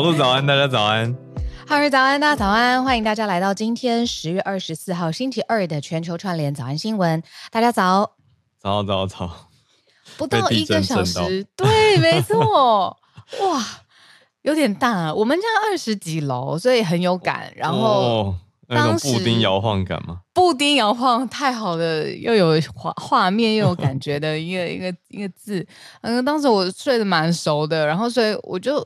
小鹿早安，大家早安。哈瑞早安，大家早安，欢迎大家来到今天十月二十四号星期二的全球串联早安新闻。大家早，早早早，不到一个小时，对，没错，哇，有点大啊。我们家二十几楼，所以很有感。然后。哦那种布丁摇晃感吗？布丁摇晃太好了，又有画画面又有感觉的一个一个一个字。嗯，当时我睡得蛮熟的，然后所以我就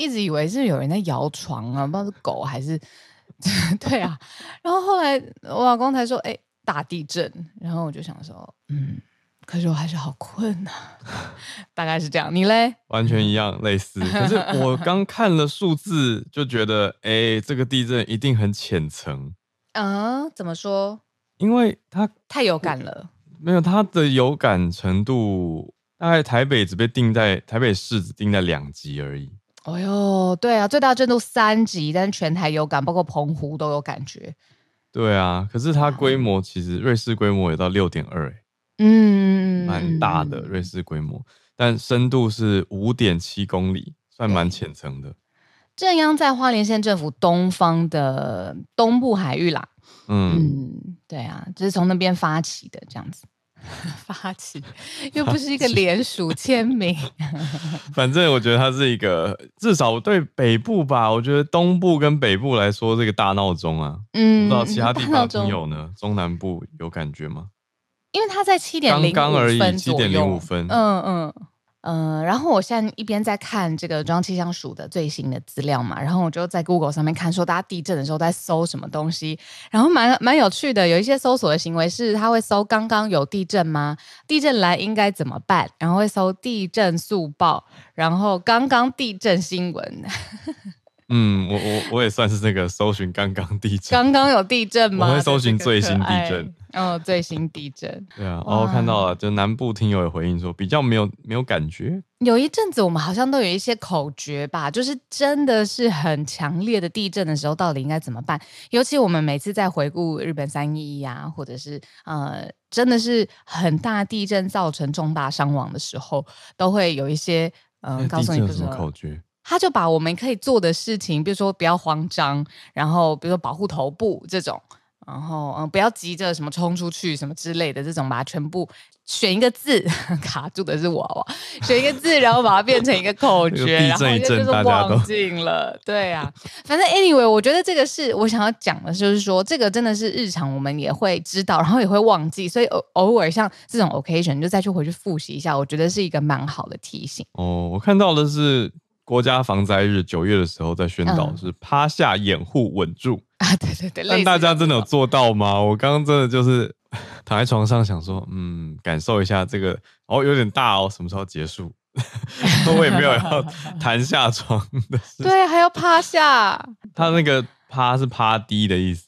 一直以为是有人在摇床啊，不知道是狗还是 对啊。然后后来我老公才说：“哎，大地震。”然后我就想说：“嗯。”可是我还是好困呐、啊，大概是这样。你嘞？完全一样，类似。可是我刚看了数字，就觉得，哎、欸，这个地震一定很浅层。嗯，怎么说？因为它太有感了。没有，它的有感程度，大概台北只被定在台北市只定在两级而已。哦哟，对啊，最大震度三级，但是全台有感，包括澎湖都有感觉。对啊，可是它规模其实瑞士规模也到六点二，嗯，蛮大的瑞士规模，但深度是五点七公里，算蛮浅层的。震央在花莲县政府东方的东部海域啦。嗯，嗯对啊，就是从那边发起的这样子，发起又不是一个联署签名。反正我觉得它是一个，至少对北部吧，我觉得东部跟北部来说这个大闹钟啊。嗯，不知道其他地方的朋友呢？中南部有感觉吗？因为它在七点零五分左右，七点零五分，嗯嗯嗯，然后我现在一边在看这个中央气象署的最新的资料嘛，然后我就在 Google 上面看，说大家地震的时候在搜什么东西，然后蛮蛮有趣的，有一些搜索的行为是，他会搜刚刚有地震吗？地震来应该怎么办？然后会搜地震速报，然后刚刚地震新闻。嗯，我我我也算是那个搜寻刚刚地震，刚刚有地震吗？我会搜寻最新地震，哦，最新地震。对啊，哦，看到了，就南部听友也回应说比较没有没有感觉。有一阵子我们好像都有一些口诀吧，就是真的是很强烈的地震的时候，到底应该怎么办？尤其我们每次在回顾日本三一一啊，或者是呃，真的是很大地震造成重大伤亡的时候，都会有一些嗯、呃，告诉你什么口诀。他就把我们可以做的事情，比如说不要慌张，然后比如说保护头部这种，然后嗯不要急着什么冲出去什么之类的这种，把它全部选一个字，卡住的是我，选一个字，然后把它变成一个口诀，然后就是忘记了。对啊，反正 anyway，我觉得这个是我想要讲的，就是说这个真的是日常我们也会知道，然后也会忘记，所以偶偶尔像这种 occasion 就再去回去复习一下，我觉得是一个蛮好的提醒。哦，我看到的是。国家防灾日九月的时候在宣导是趴下掩护稳住啊，对对对，但大家真的有做到吗？我刚刚真的就是 躺在床上想说，嗯，感受一下这个哦，有点大哦，什么时候结束？我也没有要弹下床的，对，还要趴下。他那个趴是趴低的意思，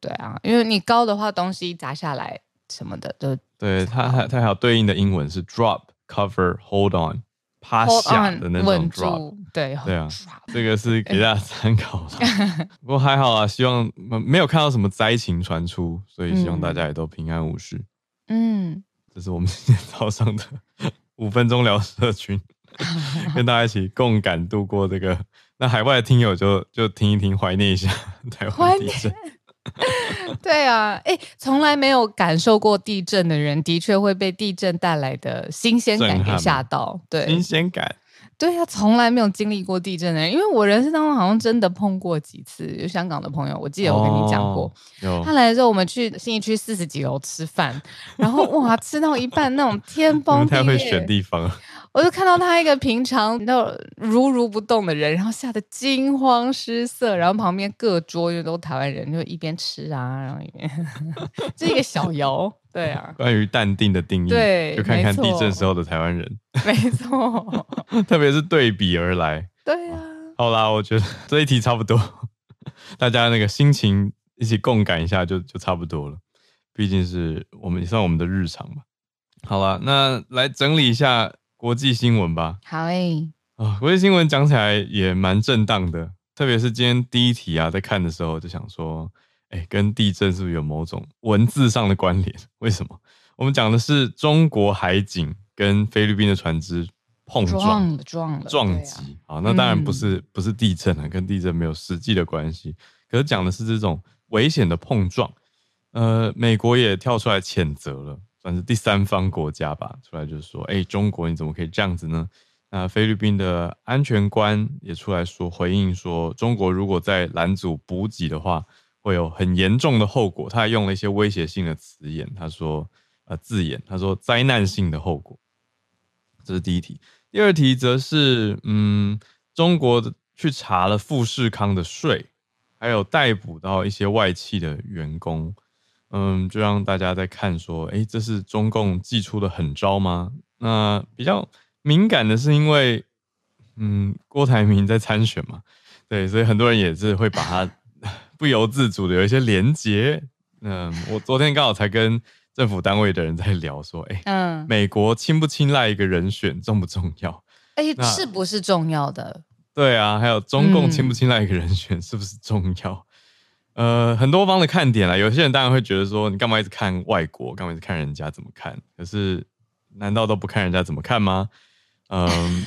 对啊，因为你高的话，东西砸下来什么的都对。他还他还有对应的英文是 drop cover hold on。趴下的那种 drop，对对啊，这个是给大家参考的。不过还好啊，希望没有看到什么灾情传出，所以希望大家也都平安无事。嗯，这是我们今天早上的 五分钟聊社群，跟大家一起共感度过这个。那海外的听友就就听一听，怀念一下台湾地震。对啊，哎，从来没有感受过地震的人，的确会被地震带来的新鲜感给吓到。对，新鲜感。对啊，从来没有经历过地震的人，因为我人生当中好像真的碰过几次。有香港的朋友，我记得我跟你讲过，哦、他来的时候，我们去新义区四十几楼吃饭，然后哇，吃到一半那种天崩地裂，不太会选地方。我就看到他一个平常那如如不动的人，然后吓得惊慌失色，然后旁边各桌又都台湾人，就一边吃啊，然后一边 这一个小游，对啊。关于淡定的定义，对，就看看地震时候的台湾人，没错，特别是对比而来，对啊。好啦，我觉得这一题差不多，大家那个心情一起共感一下就就差不多了，毕竟是我们也算我们的日常嘛。好了，那来整理一下。国际新闻吧，好诶、欸，啊，国际新闻讲起来也蛮震荡的，特别是今天第一题啊，在看的时候就想说，哎、欸，跟地震是不是有某种文字上的关联？为什么？我们讲的是中国海警跟菲律宾的船只碰撞。的撞了撞击。啊，那当然不是、嗯、不是地震啊，跟地震没有实际的关系。可是讲的是这种危险的碰撞，呃，美国也跳出来谴责了，算是第三方国家吧，出来就是说，哎、中国你怎么可以这样子呢？那菲律宾的安全官也出来说回应说，中国如果在拦阻补给的话，会有很严重的后果。他还用了一些威胁性的词眼，他说呃字眼，他说灾难性的后果。这是第一题。第二题则是嗯，中国去查了富士康的税，还有逮捕到一些外企的员工，嗯，就让大家在看说，哎，这是中共祭出的狠招吗？那比较。敏感的是因为，嗯，郭台铭在参选嘛，对，所以很多人也是会把他 不由自主的有一些连结。嗯，我昨天刚好才跟政府单位的人在聊，说，哎，嗯，美国青不青睐一个人选重不重要？哎，是不是重要的？对啊，还有中共青不青睐一个人选是不是重要？嗯、呃，很多方的看点啦，有些人当然会觉得说，你干嘛一直看外国，干嘛一直看人家怎么看？可是，难道都不看人家怎么看吗？嗯，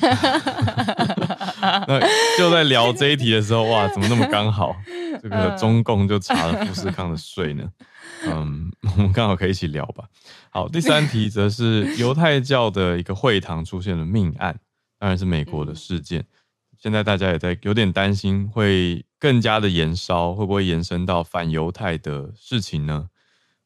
那就在聊这一题的时候，哇，怎么那么刚好？这个中共就查了富士康的税呢？嗯，我们刚好可以一起聊吧。好，第三题则是犹太教的一个会堂出现了命案，当然是美国的事件。现在大家也在有点担心，会更加的延烧，会不会延伸到反犹太的事情呢？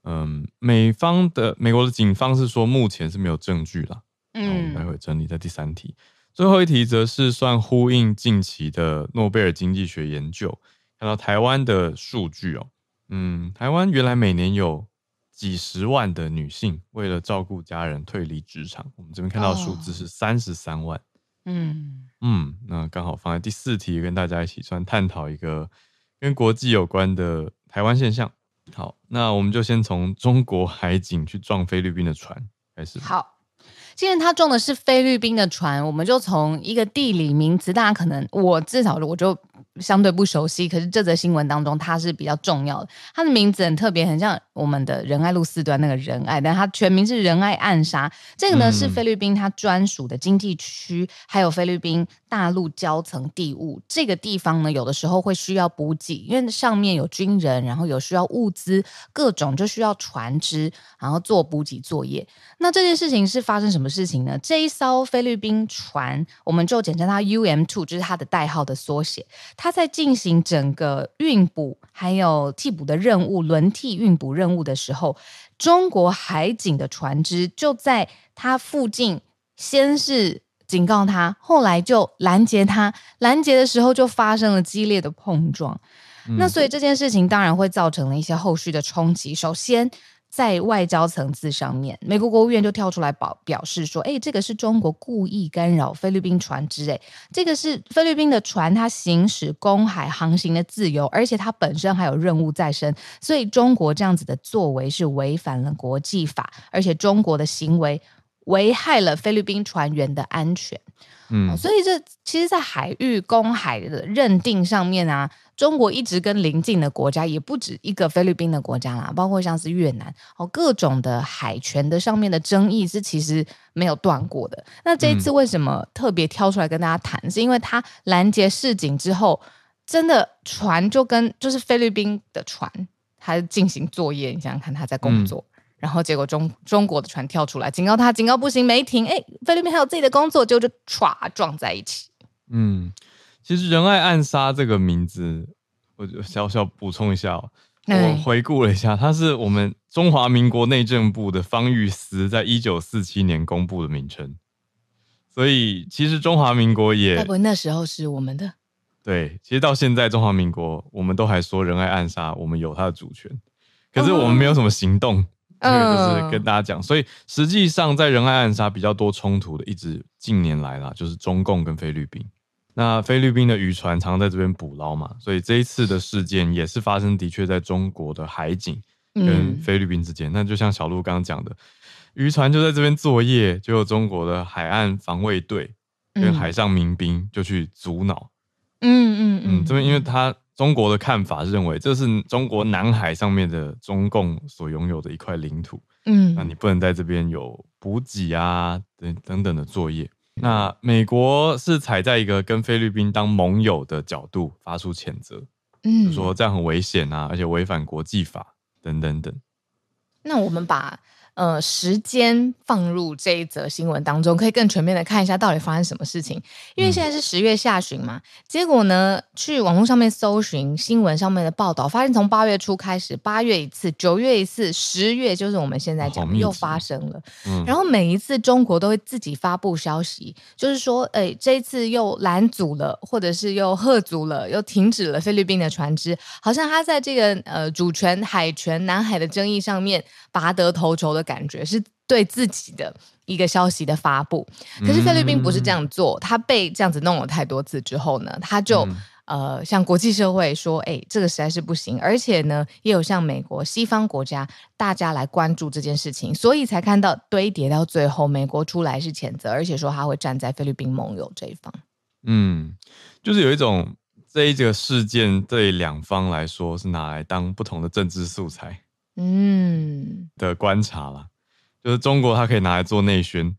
嗯，美方的美国的警方是说，目前是没有证据啦。嗯，我们待会整理在第三题，最后一题则是算呼应近期的诺贝尔经济学研究，看到台湾的数据哦，嗯，台湾原来每年有几十万的女性为了照顾家人退离职场，我们这边看到数字是三十三万，嗯嗯，那刚好放在第四题跟大家一起算探讨一个跟国际有关的台湾现象。好，那我们就先从中国海警去撞菲律宾的船开始。好。既然他撞的是菲律宾的船，我们就从一个地理名词，大家可能我至少我就相对不熟悉，可是这则新闻当中它是比较重要的。它的名字很特别，很像我们的仁爱路四段那个仁爱，但它全名是仁爱暗杀。这个呢是菲律宾它专属的经济区，还有菲律宾大陆交层地物。这个地方呢，有的时候会需要补给，因为上面有军人，然后有需要物资，各种就需要船只，然后做补给作业。那这件事情是发生什么事情呢？这一艘菲律宾船，我们就简称它 UM Two，就是它的代号的缩写。它他在进行整个运补还有替补的任务，轮替运补任务的时候，中国海警的船只就在他附近，先是警告他，后来就拦截他，拦截的时候就发生了激烈的碰撞。那所以这件事情当然会造成了一些后续的冲击。首先，在外交层次上面，美国国务院就跳出来表表示说：“哎，这个是中国故意干扰菲律宾船只，哎，这个是菲律宾的船，它行使公海航行的自由，而且它本身还有任务在身，所以中国这样子的作为是违反了国际法，而且中国的行为危害了菲律宾船员的安全。”嗯，所以这其实，在海域公海的认定上面啊，中国一直跟邻近的国家，也不止一个菲律宾的国家啦，包括像是越南哦，各种的海权的上面的争议是其实没有断过的。那这一次为什么特别挑出来跟大家谈？嗯、是因为他拦截示警之后，真的船就跟就是菲律宾的船，他进行作业，你想想看，他在工作。嗯然后结果中中国的船跳出来警告他，警告不行，没停。哎，菲律宾还有自己的工作，就就唰撞在一起。嗯，其实仁爱暗杀这个名字，我就小小补充一下哦。我回顾了一下，它是我们中华民国内政部的方玉思在一九四七年公布的名称。所以其实中华民国也，不那时候是我们的。对，其实到现在中华民国，我们都还说仁爱暗杀，我们有它的主权，可是我们没有什么行动。哦这个就是跟大家讲，所以实际上在仁爱暗杀比较多冲突的，一直近年来啦，就是中共跟菲律宾。那菲律宾的渔船常常在这边捕捞嘛，所以这一次的事件也是发生的确在中国的海警跟菲律宾之间。那就像小鹿刚刚讲的，渔船就在这边作业，就有中国的海岸防卫队跟海上民兵就去阻挠。嗯嗯嗯，这边因为他。中国的看法是认为这是中国南海上面的中共所拥有的一块领土，嗯，那你不能在这边有补给啊等等等的作业。那美国是踩在一个跟菲律宾当盟友的角度发出谴责，嗯，就说这样很危险啊，而且违反国际法等等等。那我们把。呃，时间放入这一则新闻当中，可以更全面的看一下到底发生什么事情。因为现在是十月下旬嘛，结果呢，去网络上面搜寻新闻上面的报道，发现从八月初开始，八月一次，九月一次，十月就是我们现在讲的又发生了。嗯，然后每一次中国都会自己发布消息，就是说，哎，这一次又拦阻了，或者是又喝阻了，又停止了菲律宾的船只，好像他在这个呃主权、海权、南海的争议上面拔得头筹的。感觉是对自己的一个消息的发布，可是菲律宾不是这样做，他被这样子弄了太多次之后呢，他就呃向国际社会说，哎，这个实在是不行，而且呢，也有像美国西方国家大家来关注这件事情，所以才看到堆叠到最后，美国出来是谴责，而且说他会站在菲律宾盟友这一方。嗯，就是有一种这一个事件对两方来说是拿来当不同的政治素材。嗯的观察啦，就是中国它可以拿来做内宣，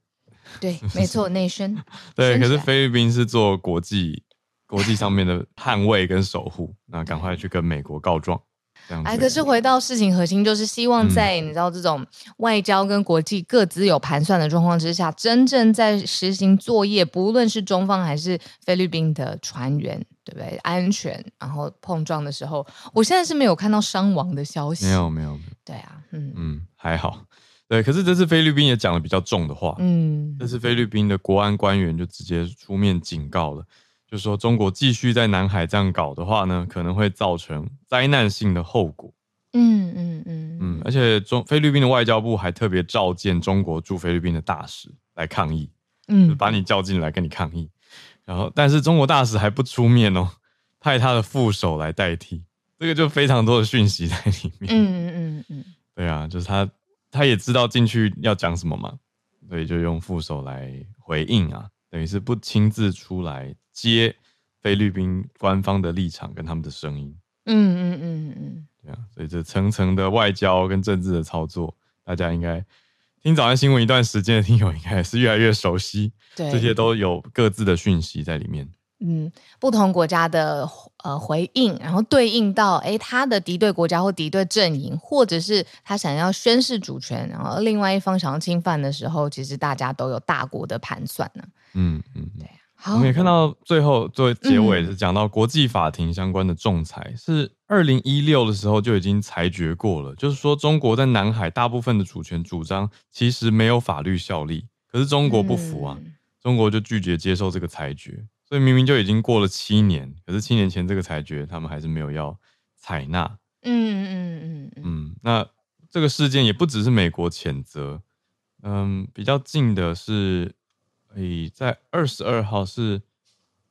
对，没错，内宣，对。可是菲律宾是做国际国际上面的捍卫跟守护，那赶快去跟美国告状，这样子。哎，可是回到事情核心，就是希望在你知道这种外交跟国际各自有盘算的状况之下，真正在实行作业，不论是中方还是菲律宾的船员。对不对？安全，然后碰撞的时候，我现在是没有看到伤亡的消息。没有，没有，没有。对啊，嗯嗯，还好。对，可是这次菲律宾也讲了比较重的话。嗯，这次菲律宾的国安官员就直接出面警告了，就说中国继续在南海这样搞的话呢，可能会造成灾难性的后果。嗯嗯嗯嗯，而且中菲律宾的外交部还特别召见中国驻菲律宾的大使来抗议，嗯，把你叫进来跟你抗议。然后，但是中国大使还不出面哦，派他的副手来代替，这个就非常多的讯息在里面。嗯嗯嗯嗯，对啊，就是他他也知道进去要讲什么嘛，所以就用副手来回应啊，等于是不亲自出来接菲律宾官方的立场跟他们的声音。嗯嗯嗯嗯，对啊，所以这层层的外交跟政治的操作，大家应该。听早安新闻一段时间的听友应该是越来越熟悉，对，这些都有各自的讯息在里面。嗯，不同国家的呃回应，然后对应到诶他的敌对国家或敌对阵营，或者是他想要宣示主权，然后另外一方想要侵犯的时候，其实大家都有大国的盘算呢。嗯嗯，对。好，我们也看到最后作为结尾是讲到国际法庭相关的仲裁，嗯、是二零一六的时候就已经裁决过了，就是说中国在南海大部分的主权主张其实没有法律效力，可是中国不服啊，嗯、中国就拒绝接受这个裁决，所以明明就已经过了七年，可是七年前这个裁决他们还是没有要采纳。嗯嗯嗯嗯嗯，那这个事件也不只是美国谴责，嗯，比较近的是。诶，在二十二号是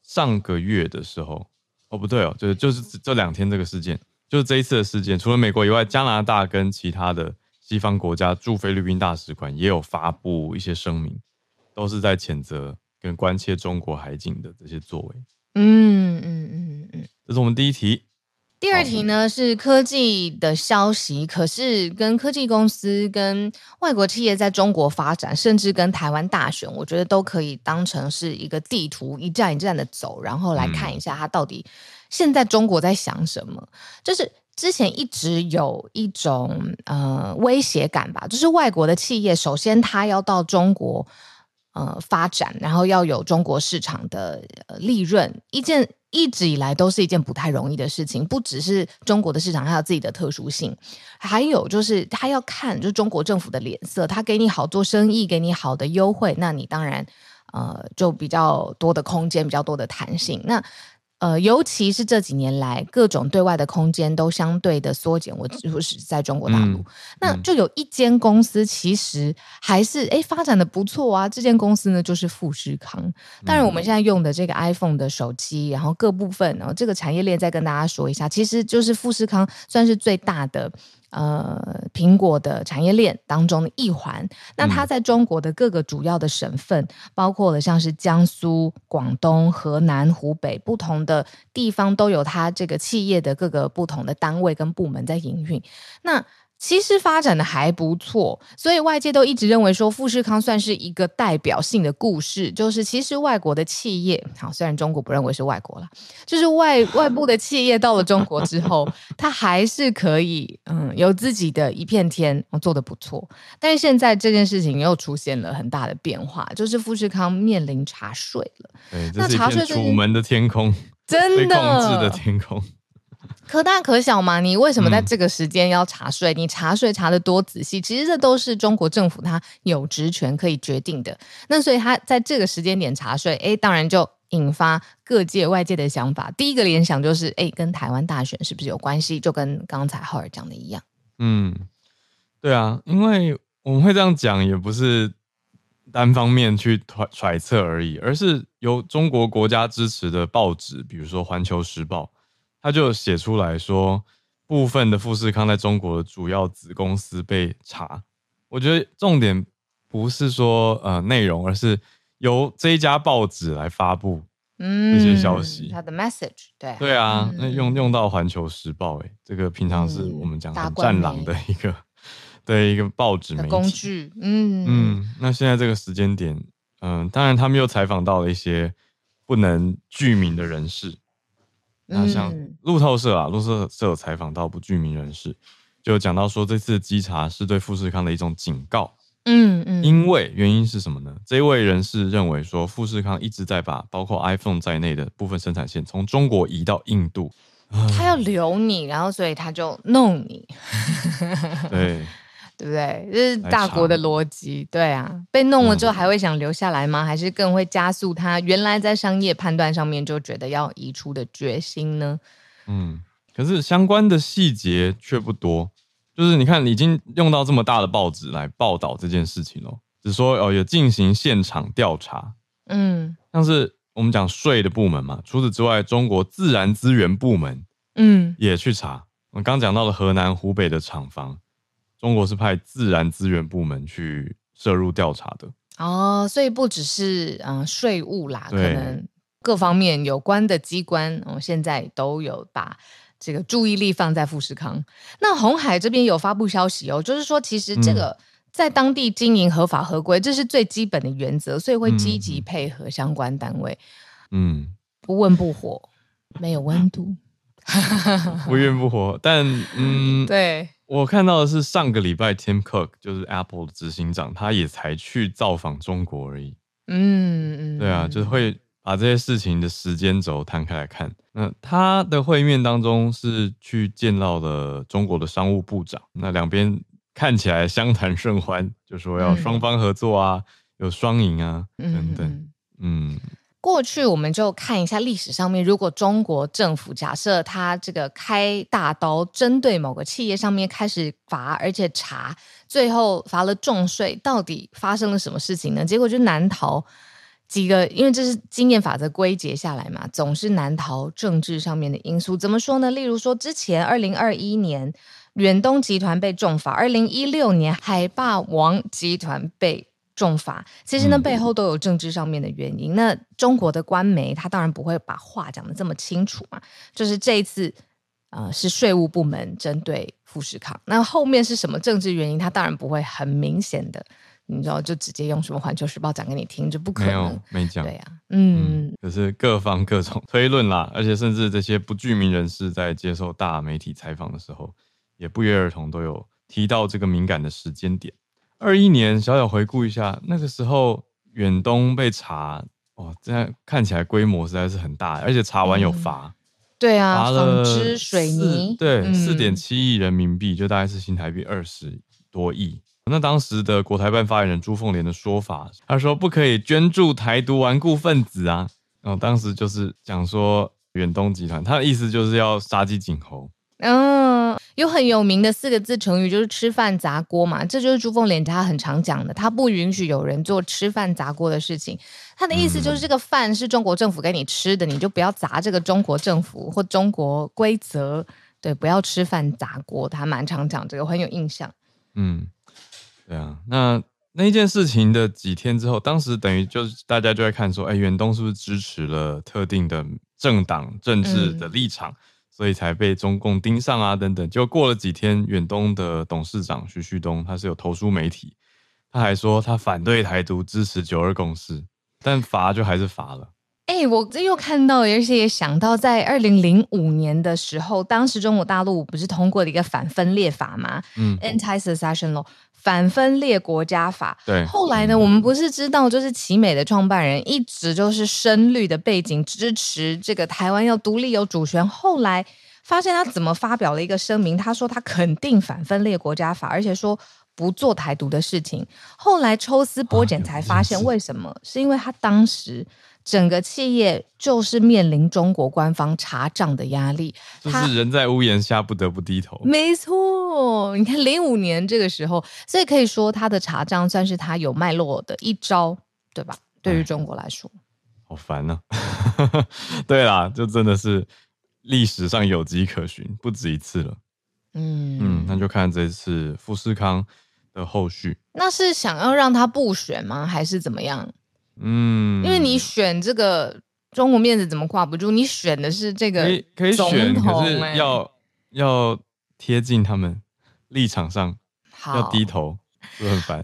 上个月的时候，哦不对哦，就是就是这两天这个事件，就是这一次的事件，除了美国以外，加拿大跟其他的西方国家驻菲律宾大使馆也有发布一些声明，都是在谴责跟关切中国海警的这些作为。嗯嗯嗯嗯，这是我们第一题。第二题呢是科技的消息，可是跟科技公司、跟外国企业在中国发展，甚至跟台湾大选，我觉得都可以当成是一个地图，一站一站的走，然后来看一下它到底现在中国在想什么。就是之前一直有一种呃威胁感吧，就是外国的企业，首先它要到中国呃发展，然后要有中国市场的利润，一件。一直以来都是一件不太容易的事情，不只是中国的市场，还有自己的特殊性，还有就是他要看就是中国政府的脸色，他给你好做生意，给你好的优惠，那你当然呃就比较多的空间，比较多的弹性。那呃，尤其是这几年来，各种对外的空间都相对的缩减。我就是在中国大陆，嗯、那就有一间公司其实还是诶发展的不错啊。这间公司呢，就是富士康。当然，我们现在用的这个 iPhone 的手机，然后各部分，然后这个产业链再跟大家说一下，其实就是富士康算是最大的。呃，苹果的产业链当中的一环，那它在中国的各个主要的省份，嗯、包括了像是江苏、广东、河南、湖北不同的地方，都有它这个企业的各个不同的单位跟部门在营运。那其实发展的还不错，所以外界都一直认为说富士康算是一个代表性的故事，就是其实外国的企业，好，虽然中国不认为是外国了，就是外外部的企业到了中国之后，它还是可以嗯有自己的一片天，做的不错。但是现在这件事情又出现了很大的变化，就是富士康面临查税了。对，这是一片楚门的天空，真的控制的天空。可大可小嘛，你为什么在这个时间要查税？嗯、你查税查的多仔细？其实这都是中国政府他有职权可以决定的。那所以他在这个时间点查税，哎，当然就引发各界外界的想法。第一个联想就是，哎，跟台湾大选是不是有关系？就跟刚才浩尔讲的一样。嗯，对啊，因为我们会这样讲，也不是单方面去揣揣测而已，而是由中国国家支持的报纸，比如说《环球时报》。他就写出来说，部分的富士康在中国的主要子公司被查。我觉得重点不是说呃内容，而是由这一家报纸来发布这些消息。他的 message 对对啊，那用用到环球时报，哎，这个平常是我们讲很战狼的一个对一个报纸媒体工具。嗯嗯，那现在这个时间点，嗯，当然他们又采访到了一些不能具名的人士。那像路透社啊，路透社有采访到不具名人士，就讲到说，这次稽查是对富士康的一种警告。嗯嗯，因为原因是什么呢？这一位人士认为说，富士康一直在把包括 iPhone 在内的部分生产线从中国移到印度，他要留你，然后所以他就弄你。对。对不对？这是大国的逻辑，对啊。被弄了之后还会想留下来吗？嗯、还是更会加速他原来在商业判断上面就觉得要移出的决心呢？嗯，可是相关的细节却不多。就是你看，已经用到这么大的报纸来报道这件事情了，只说哦，有进行现场调查。嗯，像是我们讲税的部门嘛，除此之外，中国自然资源部门嗯也去查。我们刚讲到了河南、湖北的厂房。中国是派自然资源部门去涉入调查的哦，所以不只是嗯税务啦，可能各方面有关的机关，哦，现在都有把这个注意力放在富士康。那红海这边有发布消息哦，就是说其实这个在当地经营合法合规，嗯，这是最基本的原则，所以会积极配合相关单位。嗯，不温不火，没有温度，不温不火，但嗯，对。我看到的是上个礼拜，Tim Cook 就是 Apple 的执行长，他也才去造访中国而已。嗯嗯，对啊，就是会把这些事情的时间轴摊开来看。那他的会面当中是去见到了中国的商务部长，那两边看起来相谈甚欢，就说要双方合作啊，有双赢啊等等，嗯。过去我们就看一下历史上面，如果中国政府假设他这个开大刀针对某个企业上面开始罚，而且查，最后罚了重税，到底发生了什么事情呢？结果就难逃几个，因为这是经验法则归结下来嘛，总是难逃政治上面的因素。怎么说呢？例如说，之前二零二一年远东集团被重罚，二零一六年海霸王集团被。重罚，其实呢，背后都有政治上面的原因。嗯、那中国的官媒他当然不会把话讲的这么清楚嘛，就是这一次，呃，是税务部门针对富士康，那后面是什么政治原因，他当然不会很明显的，你知道，就直接用什么《环球时报》讲给你听，这不可能，没有没讲，对呀、啊，嗯，可、嗯就是各方各种推论啦，而且甚至这些不具名人士在接受大媒体采访的时候，也不约而同都有提到这个敏感的时间点。二一年，小小回顾一下，那个时候远东被查，哦，这样看起来规模实在是很大，而且查完有罚、嗯，对啊，罚了纺织水泥，对，四点七亿人民币，就大概是新台币二十多亿。那当时的国台办发言人朱凤莲的说法，他说不可以捐助台独顽固分子啊，然后当时就是讲说远东集团，他的意思就是要杀鸡儆猴，嗯。有很有名的四个字成语，就是“吃饭砸锅”嘛，这就是朱凤莲他很常讲的，他不允许有人做吃饭砸锅的事情。他的意思就是，这个饭是中国政府给你吃的，你就不要砸这个中国政府或中国规则，对，不要吃饭砸锅。他蛮常讲这个，我很有印象。嗯，对啊，那那一件事情的几天之后，当时等于就是大家就在看说，哎，远东是不是支持了特定的政党政治的立场？嗯所以才被中共盯上啊等等。就过了几天，远东的董事长徐旭东他是有投书媒体，他还说他反对台独，支持九二共识，但罚就还是罚了。哎、欸，我这又看到，而且也想到，在二零零五年的时候，当时中国大陆不是通过了一个反分裂法吗？嗯，Anti-Secession Law，反分裂国家法。对。后来呢，嗯、我们不是知道，就是奇美的创办人一直就是深绿的背景，支持这个台湾要独立有主权。后来发现他怎么发表了一个声明，他说他肯定反分裂国家法，而且说不做台独的事情。后来抽丝剥茧才发现，为什么？啊、是因为他当时。整个企业就是面临中国官方查账的压力，就是人在屋檐下不得不低头。没错，你看零五年这个时候，所以可以说他的查账算是他有脉络的一招，对吧？对于中国来说，好烦呢、啊。对啦，就真的是历史上有迹可循，不止一次了。嗯嗯，那就看这次富士康的后续。那是想要让他不选吗？还是怎么样？嗯，因为你选这个中国面子怎么挂不住？你选的是这个可以选，可是要要贴近他们立场上，要低头，就很烦。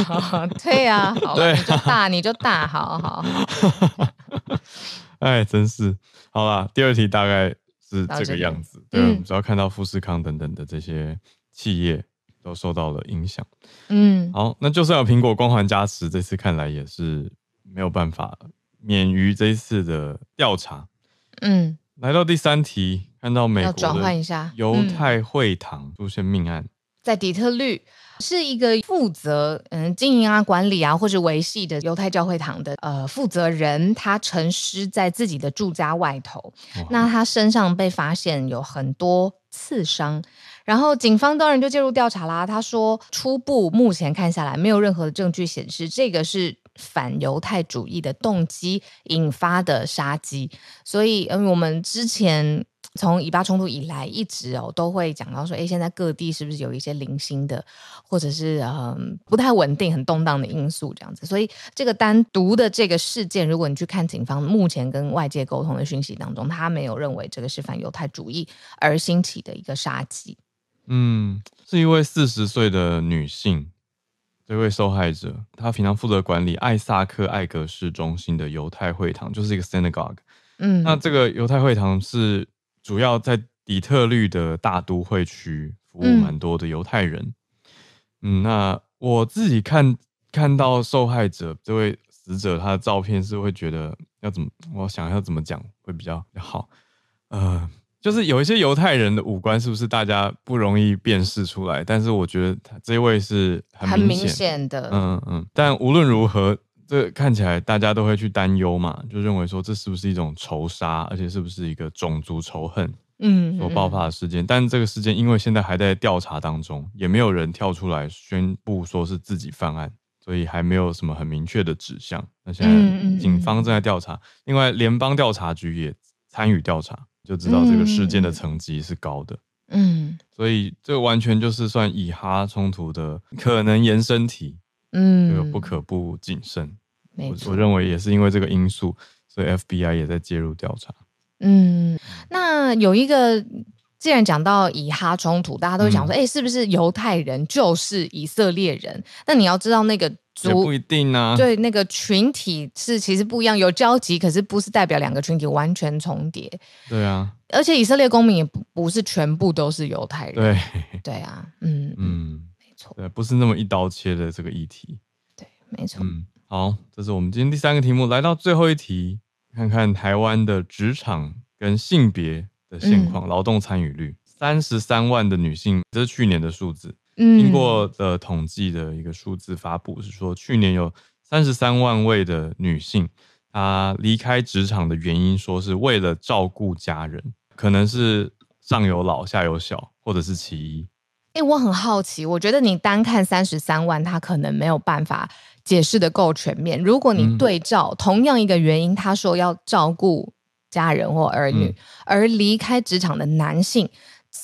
对呀，对，你就大，你就大，好好好。哎，真是好啦，第二题大概是这个样子。对，我们只要看到富士康等等的这些企业都受到了影响。嗯，好，那就算有苹果光环加持，这次看来也是。没有办法免于这一次的调查。嗯，来到第三题，看到美国的转换一下，犹太会堂出现命案，在底特律是一个负责嗯经营啊、管理啊或者维系的犹太教会堂的呃负责人，他沉尸在自己的住家外头，那他身上被发现有很多刺伤。然后警方当然就介入调查啦。他说，初步目前看下来，没有任何的证据显示这个是反犹太主义的动机引发的杀机。所以，嗯，我们之前从以巴冲突以来，一直哦都会讲到说，诶，现在各地是不是有一些零星的，或者是嗯不太稳定、很动荡的因素这样子。所以，这个单独的这个事件，如果你去看警方目前跟外界沟通的讯息当中，他没有认为这个是反犹太主义而兴起的一个杀机。嗯，是一位四十岁的女性，这位受害者，他平常负责管理艾萨克艾格市中心的犹太会堂，就是一个 synagogue。嗯，那这个犹太会堂是主要在底特律的大都会区服务蛮多的犹太人。嗯，嗯，那我自己看看到受害者这位死者他的照片，是会觉得要怎么，我想要怎么讲会比较好，呃。就是有一些犹太人的五官是不是大家不容易辨识出来？但是我觉得他这位是很明显的，嗯嗯。但无论如何，这看起来大家都会去担忧嘛，就认为说这是不是一种仇杀，而且是不是一个种族仇恨，嗯，所爆发的事件。但这个事件因为现在还在调查当中，也没有人跳出来宣布说是自己犯案，所以还没有什么很明确的指向。那现在警方正在调查，另外联邦调查局也参与调查。就知道这个事件的层级是高的，嗯，所以这完全就是算以哈冲突的可能延伸体，嗯，这个不可不谨慎。我我认为也是因为这个因素，所以 FBI 也在介入调查。嗯，那有一个，既然讲到以哈冲突，大家都想说，哎、嗯欸，是不是犹太人就是以色列人？那你要知道那个。族不一定呢、啊。对，那个群体是其实不一样，有交集，可是不是代表两个群体完全重叠。对啊，而且以色列公民也不不是全部都是犹太人。对，对啊，嗯嗯，没错，对，不是那么一刀切的这个议题。对，没错。嗯，好，这是我们今天第三个题目，来到最后一题，看看台湾的职场跟性别的现况，劳、嗯、动参与率，三十三万的女性，这是去年的数字。经过的统计的一个数字发布是说，去年有三十三万位的女性，她离开职场的原因，说是为了照顾家人，可能是上有老下有小，或者是其一。哎，我很好奇，我觉得你单看三十三万，他可能没有办法解释的够全面。如果你对照同样一个原因，他说要照顾家人或儿女，而离开职场的男性，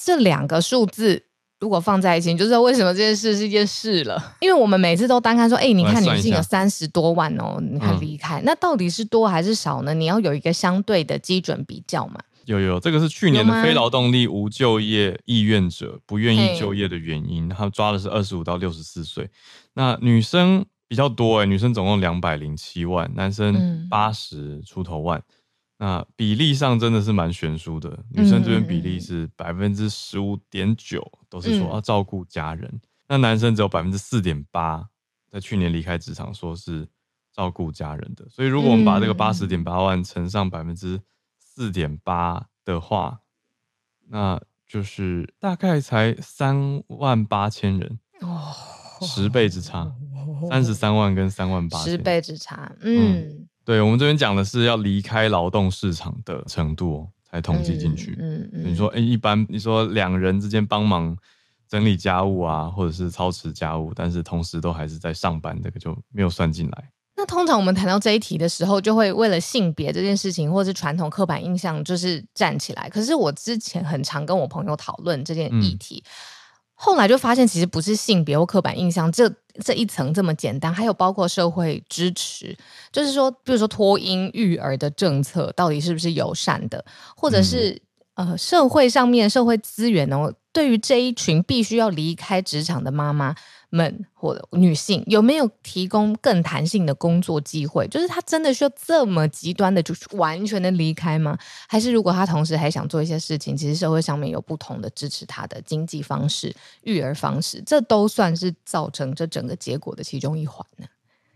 这两个数字。如果放在一起，你就知道为什么这件事是一件事了。因为我们每次都单看说，哎、欸，你看女性有三十多万哦，你看离开，嗯、那到底是多还是少呢？你要有一个相对的基准比较嘛。有有，这个是去年的非劳动力无就业意愿者不愿意就业的原因，他抓的是二十五到六十四岁。那女生比较多哎，女生总共两百零七万，男生八十出头万。嗯、那比例上真的是蛮悬殊的，女生这边比例是百分之十五点九，都是说要照顾家人。嗯、那男生只有百分之四点八，在去年离开职场，说是照顾家人的。所以如果我们把这个八十点八万乘上百分之四点八的话，那就是大概才三万八千人哦，十倍之差，三十三万跟三万八，十倍之差。嗯，嗯对，我们这边讲的是要离开劳动市场的程度哦，才统计进去。嗯嗯，嗯你说，哎，一般你说两人之间帮忙整理家务啊，或者是操持家务，但是同时都还是在上班，这个就没有算进来。那通常我们谈到这一题的时候，就会为了性别这件事情，或是传统刻板印象，就是站起来。可是我之前很常跟我朋友讨论这件议题，嗯、后来就发现其实不是性别或刻板印象这这一层这么简单，还有包括社会支持，就是说，比如说托婴育儿的政策到底是不是友善的，或者是、嗯、呃社会上面社会资源呢，对于这一群必须要离开职场的妈妈。们或者女性有没有提供更弹性的工作机会？就是她真的需要这么极端的，就是完全的离开吗？还是如果她同时还想做一些事情，其实社会上面有不同的支持她的经济方式、育儿方式，这都算是造成这整个结果的其中一环呢？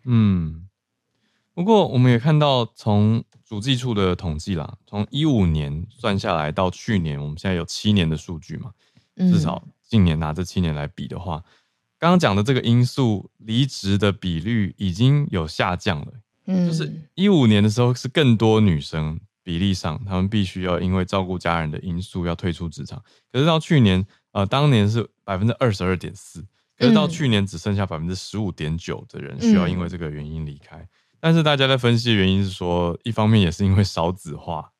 嗯，不过我们也看到，从主计处的统计啦，从一五年算下来到去年，我们现在有七年的数据嘛，至少近年拿这七年来比的话。刚刚讲的这个因素，离职的比率已经有下降了。嗯，就是一五年的时候是更多女生比例上，她们必须要因为照顾家人的因素要退出职场。可是到去年，呃，当年是百分之二十二点四，可是到去年只剩下百分之十五点九的人需要因为这个原因离开。嗯，但是大家在分析的原因是说，一方面也是因为少子化，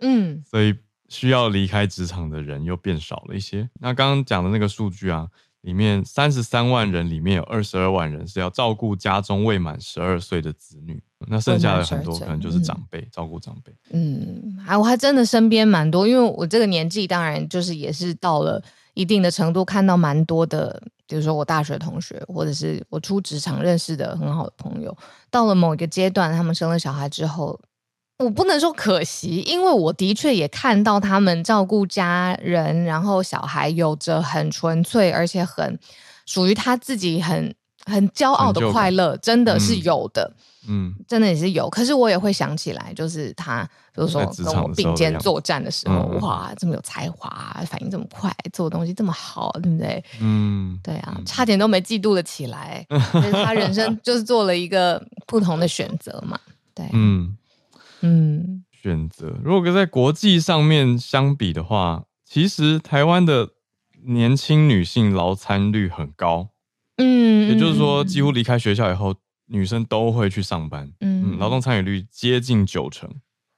嗯，所以需要离开职场的人又变少了一些。那刚刚讲的那个数据啊。里面三十三万人，里面有二十二万人是要照顾家中未满十二岁的子女，那剩下的很多可能就是长辈、嗯、照顾长辈。嗯，还我还真的身边蛮多，因为我这个年纪，当然就是也是到了一定的程度，看到蛮多的，比如说我大学同学，或者是我出职场认识的很好的朋友，到了某一个阶段，他们生了小孩之后。我不能说可惜，因为我的确也看到他们照顾家人，然后小孩有着很纯粹而且很属于他自己很很骄傲的快乐，真的是有的，嗯，真的也是有。可是我也会想起来，就是他，比如说跟我并肩作战的时候，哇，这么有才华，反应这么快，做东西这么好，对不对？嗯，对啊，差点都没嫉妒了起来。他人生就是做了一个不同的选择嘛，对，嗯。嗯，选择如果跟在国际上面相比的话，其实台湾的年轻女性劳参率很高。嗯，也就是说，几乎离开学校以后，女生都会去上班。嗯，劳动参与率接近九成。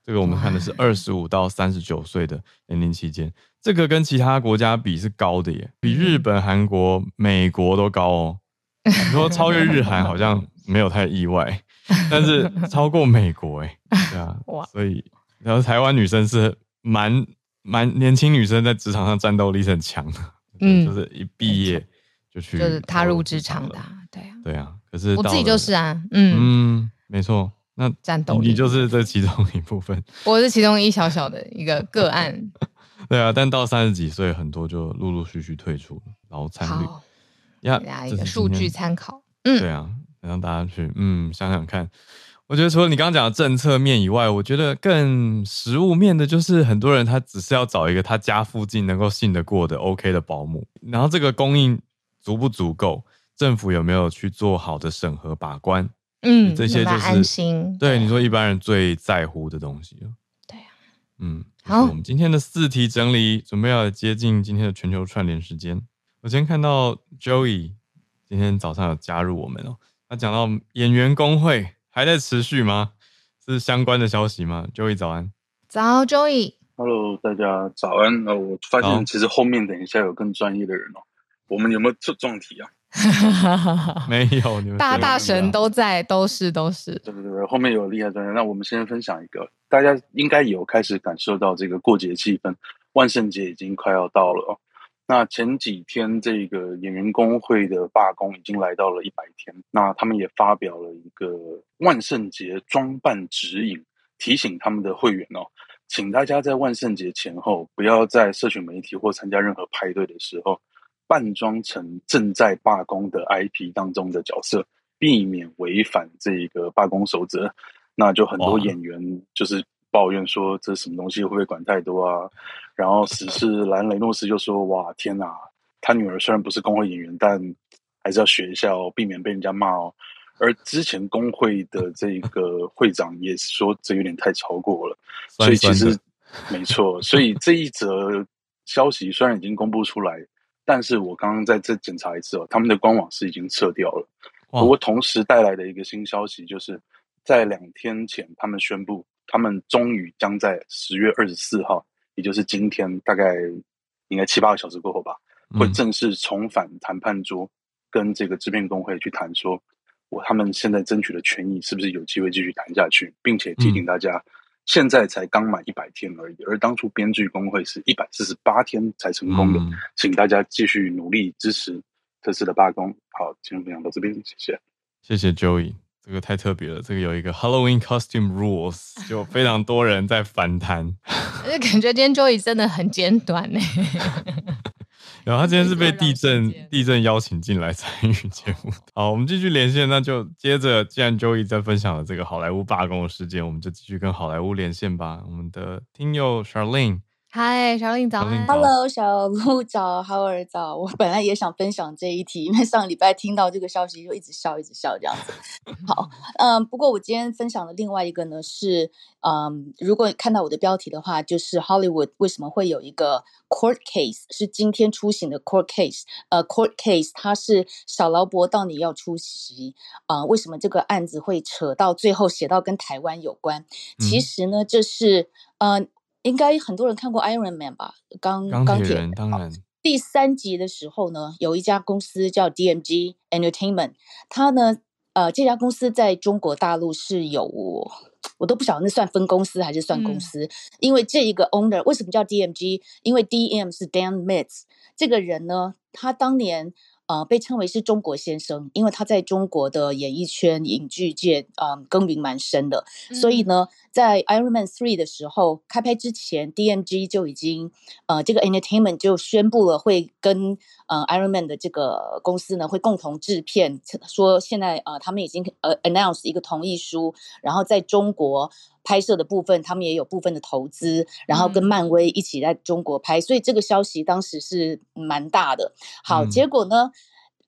这个我们看的是二十五到三十九岁的年龄期间，这个跟其他国家比是高的耶，比日本、韩国、美国都高哦。你说超越日韩 好像没有太意外。但是超过美国哎、欸，对啊，哇。所以然后台湾女生是蛮蛮年轻女生在职场上战斗力是很强的，嗯，就是一毕业就去就是踏入职场的，对啊，对啊。可是我自己就是啊，嗯。嗯，没错，那战斗力。你就是这其中一部分，我是其中一小小的一个个案，对啊。但到三十几岁，很多就陆陆续续退出了，然后参与呀，给大家一个数据参考，嗯，对啊。让大家去嗯想想看，我觉得除了你刚刚讲的政策面以外，我觉得更实物面的就是很多人他只是要找一个他家附近能够信得过的 OK 的保姆，然后这个供应足不足够，政府有没有去做好的审核把关，嗯，这些就是安心。对你说一般人最在乎的东西了。对呀，嗯，好，我们今天的四题整理准备要接近今天的全球串联时间。我今天看到 Joey 今天早上有加入我们哦。他讲到演员工会还在持续吗？是相关的消息吗？Joey 早安，早 Joey，Hello 大家早安。那我发现其实后面等一下有更专业的人哦。我们有没有这撞题啊？没有，你们大大神都在，都是都是。对对对，后面有厉害专家。那我们先分享一个，大家应该有开始感受到这个过节气氛，万圣节已经快要到了哦。那前几天这个演员工会的罢工已经来到了一百天，那他们也发表了一个万圣节装扮指引，提醒他们的会员哦，请大家在万圣节前后不要在社群媒体或参加任何派对的时候。扮装成正在罢工的 IP 当中的角色，避免违反这个罢工守则。那就很多演员就是抱怨说，这什么东西会不会管太多啊？然后死侍兰雷诺斯就说：“哇，天哪！他女儿虽然不是工会演员，但还是要学一下哦，避免被人家骂哦。”而之前工会的这个会长也说，这有点太超过了。所以其实没错，所以这一则消息虽然已经公布出来。但是我刚刚在这检查一次哦，他们的官网是已经撤掉了。不过同时带来的一个新消息，就是在两天前，他们宣布，他们终于将在十月二十四号，也就是今天，大概应该七八个小时过后吧，会正式重返谈判桌，跟这个制片工会去谈，说我他们现在争取的权益是不是有机会继续谈下去，并且提醒大家。现在才刚满一百天而已，而当初编剧工会是一百四十八天才成功的，嗯、请大家继续努力支持这次的罢工。好，今天分享到这边，谢谢。谢谢 Joey，这个太特别了。这个有一个 Halloween costume rules，就非常多人在反弹。而且感觉今天 Joey 真的很简短呢。然后他今天是被地震地震邀请进来参与节目。好，我们继续连线，那就接着，既然 Joey 在分享了这个好莱坞罢工的事件，我们就继续跟好莱坞连线吧。我们的听友 Charlene。嗨，小林早。Hello，小鹿早，Howard 早。我本来也想分享这一题，因为上礼拜听到这个消息就一直笑，一直笑这样子。好，嗯，不过我今天分享的另外一个呢是，嗯，如果你看到我的标题的话，就是 Hollywood 为什么会有一个 court case，是今天出行的 court case。呃，court case 它是小劳勃到你要出席。啊、呃，为什么这个案子会扯到最后写到跟台湾有关？其实呢，这、就是，嗯。呃应该很多人看过 Iron Man 吧？钢钢铁人当然。第三集的时候呢，有一家公司叫 DMG Entertainment，它呢，呃，这家公司在中国大陆是有，我都不晓得那算分公司还是算公司，嗯、因为这一个 owner 为什么叫 DMG？因为 DM 是 Dan Mitz，这个人呢，他当年。呃，被称为是中国先生，因为他在中国的演艺圈、影剧界，嗯、呃，耕耘蛮深的。嗯、所以呢，在 Iron Man Three 的时候开拍之前，DMG 就已经，呃，这个 Entertainment 就宣布了会跟呃 Iron Man 的这个公司呢会共同制片，说现在呃他们已经呃 announce 一个同意书，然后在中国。拍摄的部分，他们也有部分的投资，然后跟漫威一起在中国拍，嗯、所以这个消息当时是蛮大的。好，嗯、结果呢，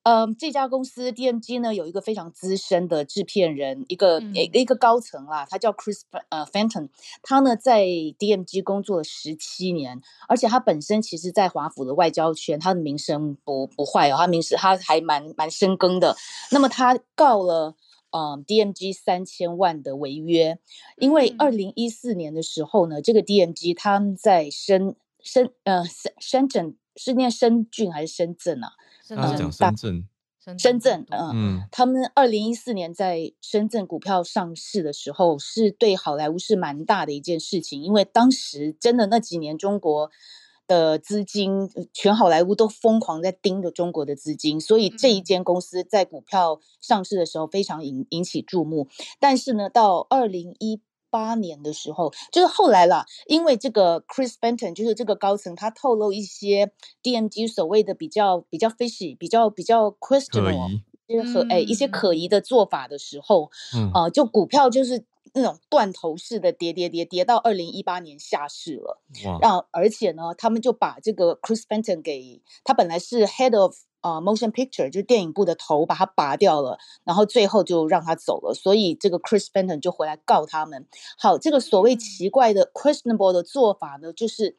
嗯、呃，这家公司 DMG 呢有一个非常资深的制片人，一个、嗯、一个高层啦，他叫 Chris 呃 Fenton，他呢在 DMG 工作了十七年，而且他本身其实在华府的外交圈，他的名声不不坏哦，他名声他还蛮蛮深耕的。那么他告了。嗯，DMG 三千万的违约，因为二零一四年的时候呢，这个 DMG 他们在深深呃深深圳是念深圳还是深圳啊？深圳，深圳，深圳，嗯嗯，他们二零一四年在深圳股票上市的时候，是对好莱坞是蛮大的一件事情，因为当时真的那几年中国。的资金，全好莱坞都疯狂在盯着中国的资金，所以这一间公司在股票上市的时候非常引引起注目。但是呢，到二零一八年的时候，就是后来啦，因为这个 Chris Benton 就是这个高层，他透露一些 DMG 所谓的比较比较 fishy、比较比较 questionable 就是和哎一些可疑的做法的时候，嗯、呃，就股票就是。那种断头式的跌跌跌跌到二零一八年下市了，然后而且呢，他们就把这个 Chris Fenton 给他本来是 Head of 啊、uh, Motion Picture 就是电影部的头，把他拔掉了，然后最后就让他走了，所以这个 Chris Fenton 就回来告他们。好，这个所谓奇怪的 questionable 的做法呢，就是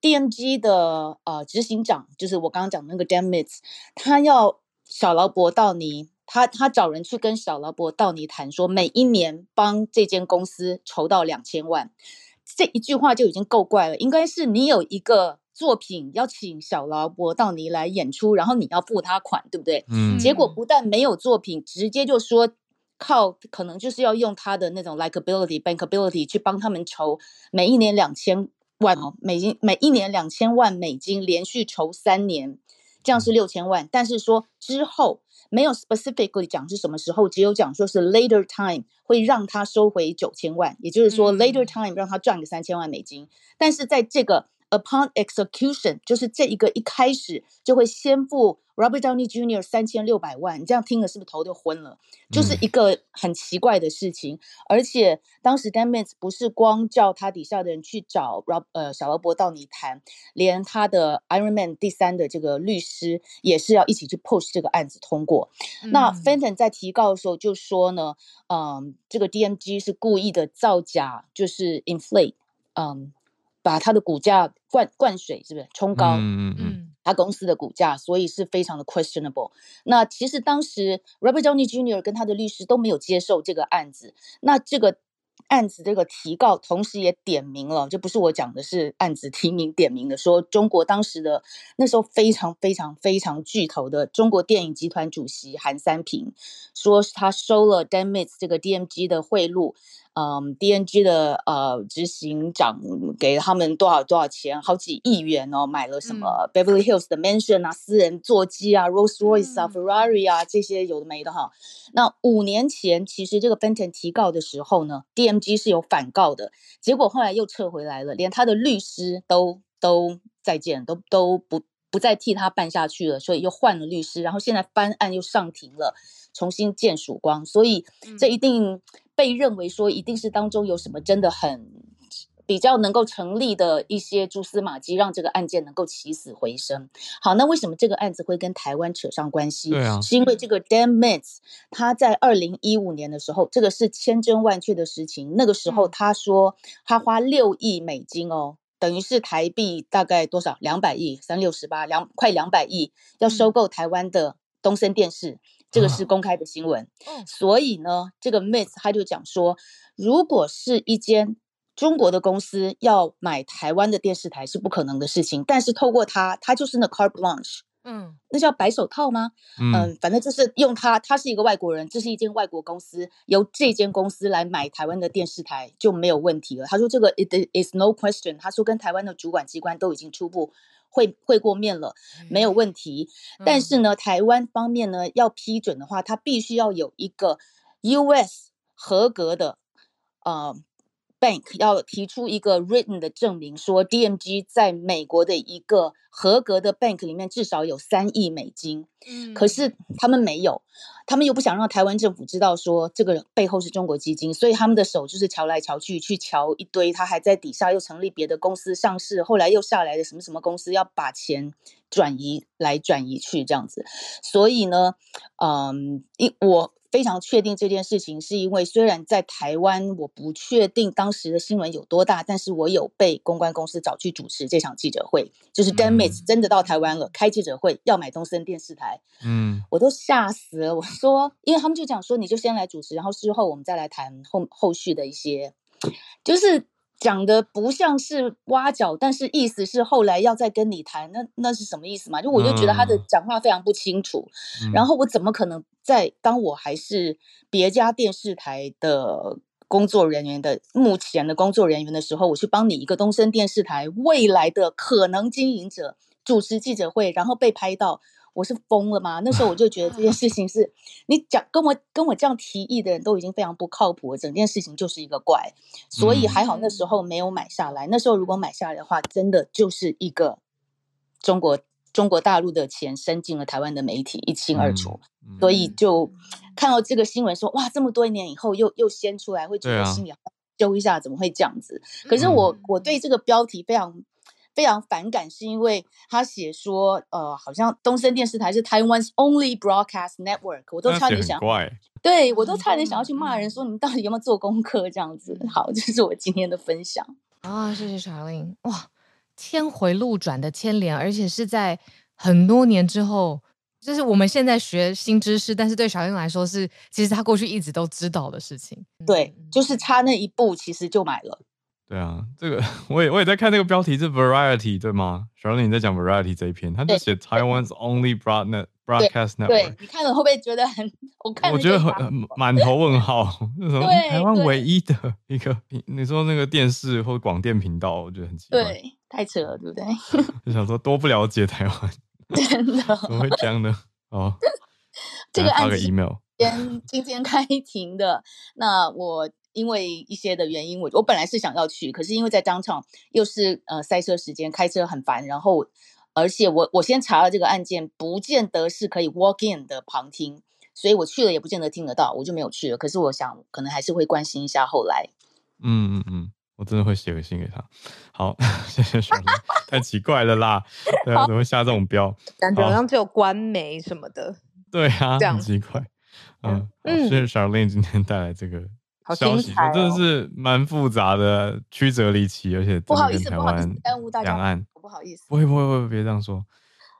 DMG 的呃执行长，就是我刚刚讲的那个 Dan Mitz，他要小劳勃道尼。他他找人去跟小劳勃道尼谈说，每一年帮这间公司筹到两千万，这一句话就已经够怪了。应该是你有一个作品要请小劳勃道尼来演出，然后你要付他款，对不对？嗯。结果不但没有作品，直接就说靠，可能就是要用他的那种 likability、bankability 去帮他们筹每一年两千万哦美金，每一年两千万美金，连续筹三年，这样是六千万。但是说之后。没有 specifically 讲是什么时候，只有讲说是 later time 会让他收回九千万，也就是说 later time 让他赚个三千万美金。但是在这个 upon execution，就是这一个一开始就会先付。Robert Downey Jr. 三千六百万，你这样听了是不是头都昏了？就是一个很奇怪的事情。嗯、而且当时 Dan Mintz 不是光叫他底下的人去找 Rob 呃小罗伯道尼谈，连他的 Iron Man 第三的这个律师也是要一起去 push 这个案子通过。嗯、那 Fenton 在提告的时候就说呢，嗯，这个 DMG 是故意的造假，就是 inflate，嗯，把他的股价灌灌水，是不是冲高？嗯嗯嗯。他公司的股价，所以是非常的 questionable。那其实当时 Robert Downey Jr. 跟他的律师都没有接受这个案子。那这个案子这个提告，同时也点名了，这不是我讲的，是案子提名点名的，说中国当时的那时候非常非常非常巨头的中国电影集团主席韩三平，说他收了 Dan Mintz 这个 DMG 的贿赂。嗯，DNG 的呃执行长给他们多少多少钱，好几亿元哦，买了什么 Beverly Hills 的 Mansion 啊，私人座机啊，Rolls Royce 啊，Ferrari 啊，这些有的没的哈。那五年前其实这个 Fenton 提告的时候呢，DMG 是有反告的，结果后来又撤回来了，连他的律师都都再见，都都不不再替他办下去了，所以又换了律师，然后现在翻案又上庭了，重新见曙光，所以这一定。被认为说一定是当中有什么真的很比较能够成立的一些蛛丝马迹，让这个案件能够起死回生。好，那为什么这个案子会跟台湾扯上关系？对啊，是因为这个 Dan Mintz 他在二零一五年的时候，这个是千真万确的事情。那个时候他说他花六亿美金哦，等于是台币大概多少？两百亿，三六十八，两快两百亿，要收购台湾的东森电视。这个是公开的新闻，所以呢，这个 Miss 他就讲说，如果是一间中国的公司要买台湾的电视台是不可能的事情，但是透过他，他就是那 carte blanche，嗯，那叫白手套吗？嗯，嗯，反正就是用他，他是一个外国人，这是一间外国公司，由这间公司来买台湾的电视台就没有问题了。他说这个 it is no question，他说跟台湾的主管机关都已经初步。会会过面了，没有问题。但是呢，台湾方面呢要批准的话，它必须要有一个 US 合格的呃 bank 要提出一个 written 的证明，说 DMG 在美国的一个合格的 bank 里面至少有三亿美金。嗯，可是他们没有。他们又不想让台湾政府知道说这个背后是中国基金，所以他们的手就是瞧来瞧去，去瞧一堆。他还在底下又成立别的公司上市，后来又下来的什么什么公司要把钱转移来转移去这样子。所以呢，嗯，一我。非常确定这件事情，是因为虽然在台湾，我不确定当时的新闻有多大，但是我有被公关公司找去主持这场记者会，就是 Dan Mintz 真的到台湾了，开记者会要买东森电视台，嗯，我都吓死了。我说，因为他们就讲说，你就先来主持，然后之后我们再来谈后后续的一些，就是。讲的不像是挖角，但是意思是后来要再跟你谈，那那是什么意思嘛？就我就觉得他的讲话非常不清楚，嗯、然后我怎么可能在当我还是别家电视台的工作人员的目前的工作人员的时候，我去帮你一个东森电视台未来的可能经营者主持记者会，然后被拍到。我是疯了吗？那时候我就觉得这件事情是 你讲跟我跟我这样提议的人都已经非常不靠谱了，整件事情就是一个怪，所以还好那时候没有买下来。那时候如果买下来的话，真的就是一个中国中国大陆的钱伸进了台湾的媒体，一清二楚。所以就看到这个新闻说，哇，这么多年以后又又掀出来，会觉得心里揪一下，怎么会这样子？可是我我对这个标题非常。非常反感，是因为他写说，呃，好像东森电视台是 Taiwan's only broadcast network，我都差点想，对我都差点想要去骂人，说你们到底有没有做功课这样子。好，这是我今天的分享啊，谢谢 Charlene。哇，天回路转的牵连，而且是在很多年之后，就是我们现在学新知识，但是对 Charlene 来说是，其实他过去一直都知道的事情。对，就是差那一步，其实就买了。对啊，这个我也我也在看那个标题，是 Variety 对吗？Charlene 你在讲 Variety 这一篇，他就写 Taiwan's only broadnet broadcast network。对，你看了会不会觉得很？我看我觉得很满头问号。那什么台湾唯一的一个，你说那个电视或广电频道，我觉得很奇怪。对，太扯了，对不对？就想说多不了解台湾，真的怎么会这样呢？哦，这个案子发个 email，今今天开庭的，那我。因为一些的原因，我我本来是想要去，可是因为在当场又是呃塞车时间，开车很烦，然后而且我我先查了这个案件，不见得是可以 walk in 的旁听，所以我去了也不见得听得到，我就没有去了。可是我想可能还是会关心一下后来。嗯嗯嗯，我真的会写个信给他。好，谢谢小林，太奇怪了啦，对啊，怎么会下这种标？感觉好像只有官媒什么的。对啊，这样很奇怪。嗯嗯，谢谢 Charlene 今天带来这个。好消息真的是蛮复杂的，曲折离奇，而且不好意思，不好意思，耽误大家。两岸不好意思，不会不会不会，别这样说。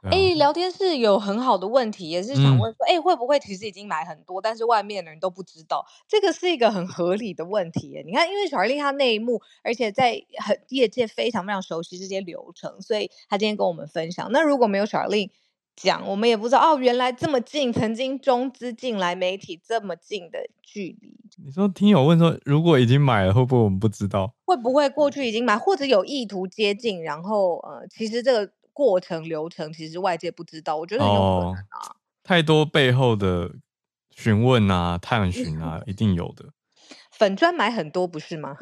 哎、欸，聊天室有很好的问题，也是想问说，哎、嗯欸，会不会其实已经买很多，但是外面的人都不知道？这个是一个很合理的问题。你看，因为 Charlene 他内幕，而且在很业界非常非常熟悉这些流程，所以她今天跟我们分享。那如果没有 Charlene 讲，我们也不知道哦，原来这么近，曾经中资进来媒体这么近的距离。你说听友问说，如果已经买了，会不会我们不知道？会不会过去已经买，或者有意图接近，然后呃，其实这个过程流程其实外界不知道，我觉得很有可能啊。哦、太多背后的询问啊、探寻啊，一定有的。粉砖买很多不是吗？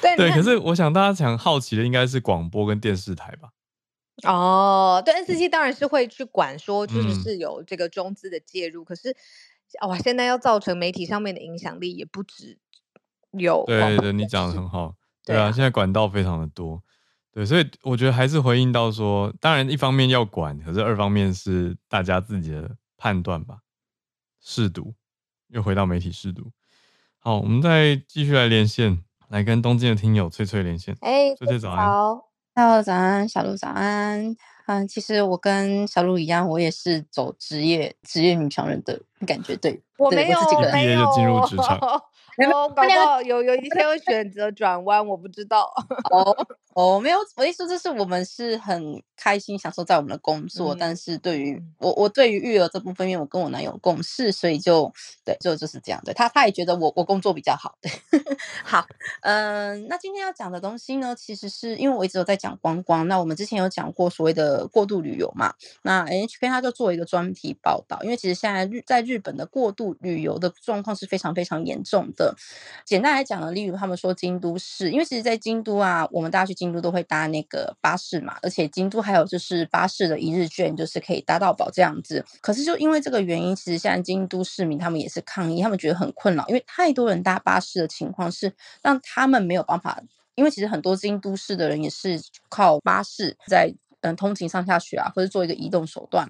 对 对，可是我想大家想好奇的应该是广播跟电视台吧。哦，对，NCC 当然是会去管说，就是是有这个中资的介入，嗯、可是哇，现在要造成媒体上面的影响力也不止有。对对，你讲的很好，对啊，现在管道非常的多，对，所以我觉得还是回应到说，当然一方面要管，可是二方面是大家自己的判断吧，试读，又回到媒体试读。好，我们再继续来连线，来跟东京的听友翠翠连线，哎，翠翠早安。好。Hello，早安，小鹿早安。嗯，其实我跟小鹿一样，我也是走职业职业女强人的感觉。对，我没有，毕业就进入职场。我搞不好有有一天会选择转弯，我不知道。哦哦，没有，我意思就是我们是很开心享受在我们的工作，嗯、但是对于我我对于育儿这部分，因为我跟我男友共事，所以就对，就就是这样。对他他也觉得我我工作比较好。对，好，嗯、呃，那今天要讲的东西呢，其实是因为我一直有在讲观光。那我们之前有讲过所谓的过度旅游嘛，那 NHK 他就做一个专题报道，因为其实现在日在日本的过度旅游的状况是非常非常严重的。简单来讲呢，例如他们说京都市，因为其实，在京都啊，我们大家去京都都会搭那个巴士嘛，而且京都还有就是巴士的一日券，就是可以搭到饱这样子。可是就因为这个原因，其实现在京都市民他们也是抗议，他们觉得很困扰，因为太多人搭巴士的情况是让他们没有办法，因为其实很多京都市的人也是靠巴士在嗯通勤上下学啊，或者做一个移动手段。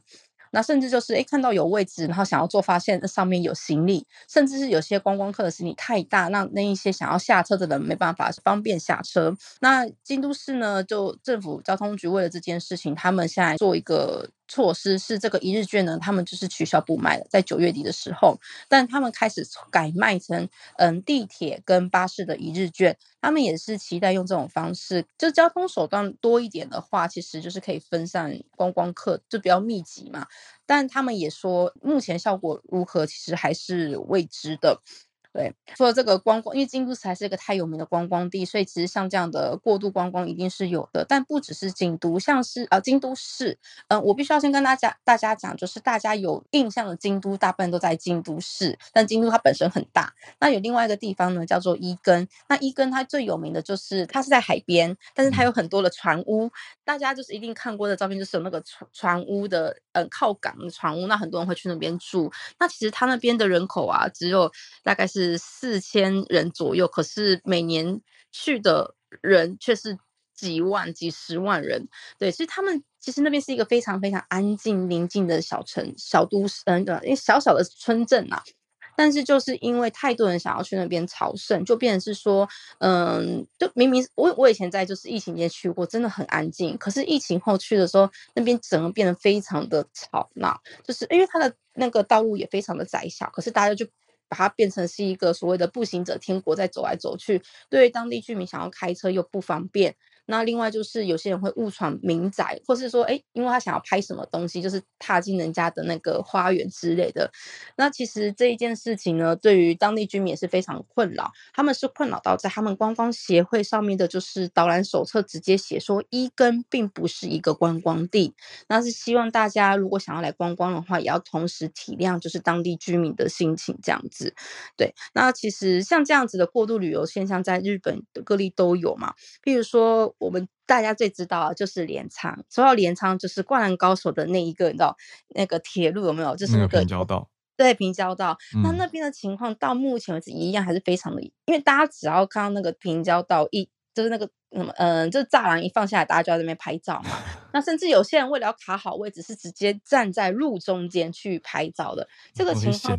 那甚至就是哎看到有位置，然后想要坐，发现那上面有行李，甚至是有些观光客的行李太大，那那一些想要下车的人没办法方便下车。那京都市呢，就政府交通局为了这件事情，他们现在做一个。措施是这个一日券呢，他们就是取消不卖了，在九月底的时候，但他们开始改卖成嗯地铁跟巴士的一日券，他们也是期待用这种方式，就交通手段多一点的话，其实就是可以分散观光客，就比较密集嘛。但他们也说，目前效果如何，其实还是未知的。对，除了这个观光，因为京都市还是一个太有名的观光地，所以其实像这样的过度观光一定是有的。但不只是京都，像是呃京都市，嗯、呃，我必须要先跟大家大家讲，就是大家有印象的京都，大部分都在京都市，但京都它本身很大。那有另外一个地方呢，叫做伊根。那伊根它最有名的就是它是在海边，但是它有很多的船屋，大家就是一定看过的照片，就是有那个船船屋的，呃，靠港的船坞，那很多人会去那边住。那其实他那边的人口啊，只有大概是。四千人左右，可是每年去的人却是几万、几十万人。对，所以他们其实那边是一个非常非常安静、宁静的小城、小都市，嗯，因为小小的村镇啊。但是就是因为太多人想要去那边朝圣，就变成是说，嗯，就明明我我以前在就是疫情间去过，真的很安静。可是疫情后去的时候，那边整个变得非常的吵闹，就是因为它的那个道路也非常的窄小，可是大家就。把它变成是一个所谓的步行者天国，在走来走去，对于当地居民想要开车又不方便。那另外就是有些人会误闯民宅，或是说，哎，因为他想要拍什么东西，就是踏进人家的那个花园之类的。那其实这一件事情呢，对于当地居民也是非常困扰。他们是困扰到在他们观光协会上面的，就是导览手册直接写说，伊根并不是一个观光地。那是希望大家如果想要来观光的话，也要同时体谅就是当地居民的心情这样子。对，那其实像这样子的过度旅游现象，在日本各地都有嘛，譬如说。我们大家最知道啊，就是镰仓。说到镰仓，就是《灌篮高手》的那一个，你知道那个铁路有没有？就是那个平交道。对，平交道。嗯、那那边的情况到目前为止一样，还是非常的。因为大家只要看到那个平交道一，就是那个什么，嗯、呃，就是栅栏一放下来，大家就在那边拍照嘛。那甚至有些人为了要卡好位置，是直接站在路中间去拍照的。这个情况。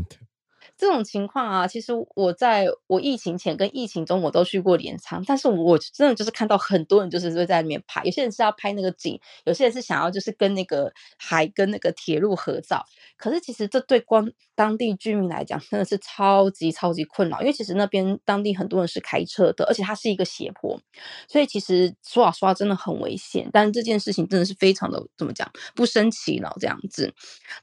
这种情况啊，其实我在我疫情前跟疫情中我都去过镰仓，但是我真的就是看到很多人就是会在里面拍，有些人是要拍那个景，有些人是想要就是跟那个海跟那个铁路合照。可是其实这对光当地居民来讲真的是超级超级困扰，因为其实那边当地很多人是开车的，而且它是一个斜坡，所以其实说实话真的很危险。但这件事情真的是非常的怎么讲，不胜其扰这样子，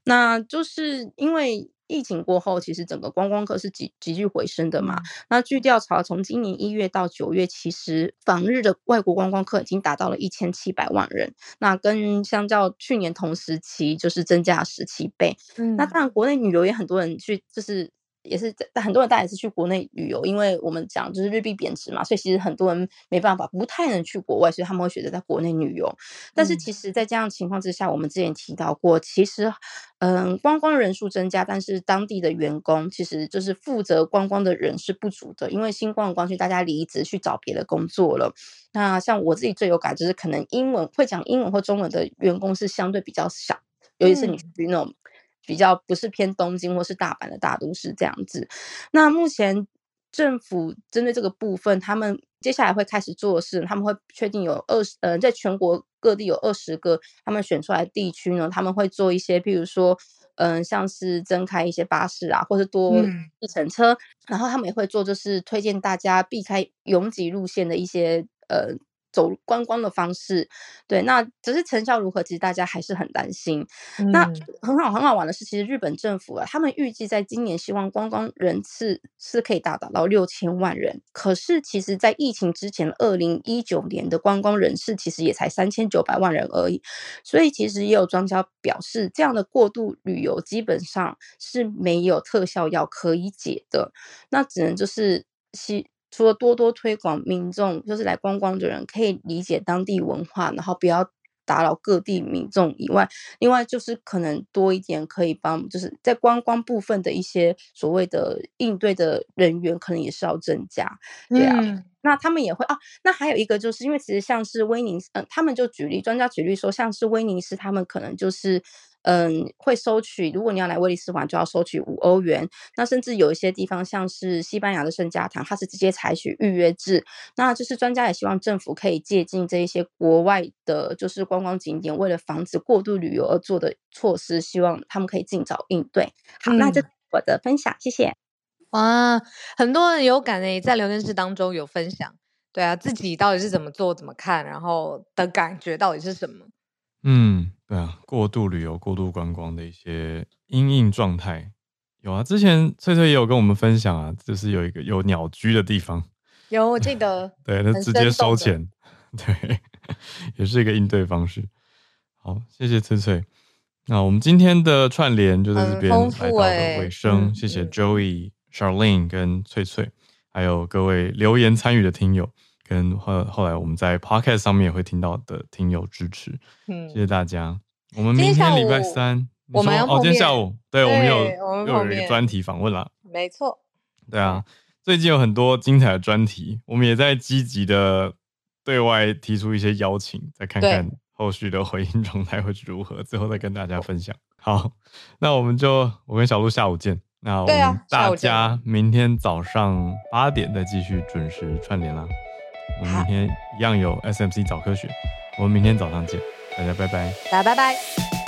那就是因为。疫情过后，其实整个观光客是急急剧回升的嘛。嗯、那据调查，从今年一月到九月，其实访日的外国观光客已经达到了一千七百万人。那跟相较去年同时期，就是增加了十七倍。嗯，那当然国内旅游也很多人去，就是。也是，但很多人大家也是去国内旅游，因为我们讲就是日币贬值嘛，所以其实很多人没办法，不太能去国外，所以他们会选择在国内旅游。但是其实，在这样情况之下，我们之前提到过，其实，嗯，观光人数增加，但是当地的员工其实就是负责观光的人是不足的，因为新冠光区大家离职去找别的工作了。那像我自己最有感就是，可能英文会讲英文或中文的员工是相对比较少，尤其是你去那种。比较不是偏东京或是大阪的大都市这样子。那目前政府针对这个部分，他们接下来会开始做的事，他们会确定有二十，呃，在全国各地有二十个他们选出来的地区呢，他们会做一些，譬如说，嗯、呃，像是增开一些巴士啊，或是多计程车，嗯、然后他们也会做，就是推荐大家避开拥挤路线的一些，呃。走观光的方式，对，那只是成效如何，其实大家还是很担心。嗯、那很好很好玩的是，其实日本政府啊，他们预计在今年希望观光人次是可以达到到六千万人。可是，其实，在疫情之前，二零一九年的观光人次其实也才三千九百万人而已。所以，其实也有专家表示，这样的过度旅游基本上是没有特效药可以解的。那只能就是希。除了多多推广民众，就是来观光的人可以理解当地文化，然后不要打扰各地民众以外，另外就是可能多一点可以帮，就是在观光部分的一些所谓的应对的人员，可能也是要增加。对啊，嗯、那他们也会啊。那还有一个就是因为其实像是威尼斯，嗯，他们就举例，专家举例说，像是威尼斯，他们可能就是。嗯，会收取，如果你要来威尼斯玩，就要收取五欧元。那甚至有一些地方，像是西班牙的圣家堂，它是直接采取预约制。那就是专家也希望政府可以借鉴这一些国外的，就是观光景点，为了防止过度旅游而做的措施，希望他们可以尽早应对。好，嗯、那这是我的分享，谢谢。哇，很多人有感诶，在聊天室当中有分享，对啊，自己到底是怎么做、怎么看，然后的感觉到底是什么？嗯，对啊，过度旅游、过度观光的一些阴影状态有啊。之前翠翠也有跟我们分享啊，就是有一个有鸟居的地方，有我记得，对，他直接收钱，对，也是一个应对方式。好，谢谢翠翠。那我们今天的串联就在这边来到了尾声，谢谢 Joey、Charlene 跟翠翠，还有各位留言参与的听友。跟后后来我们在 Podcast 上面也会听到的听友支持，嗯，谢谢大家。我们明天礼拜三，我们哦，今天下午，对，我们有又有一个专题访问了，没错，对啊，最近有很多精彩的专题，我们也在积极的对外提出一些邀请，再看看后续的回应状态会是如何，最后再跟大家分享。好，那我们就我跟小鹿下午见，那我们大家明天早上八点再继续准时串联啦。我们明天一样有 SMC 早科学，我们明天早上见，大家拜拜，大家拜拜。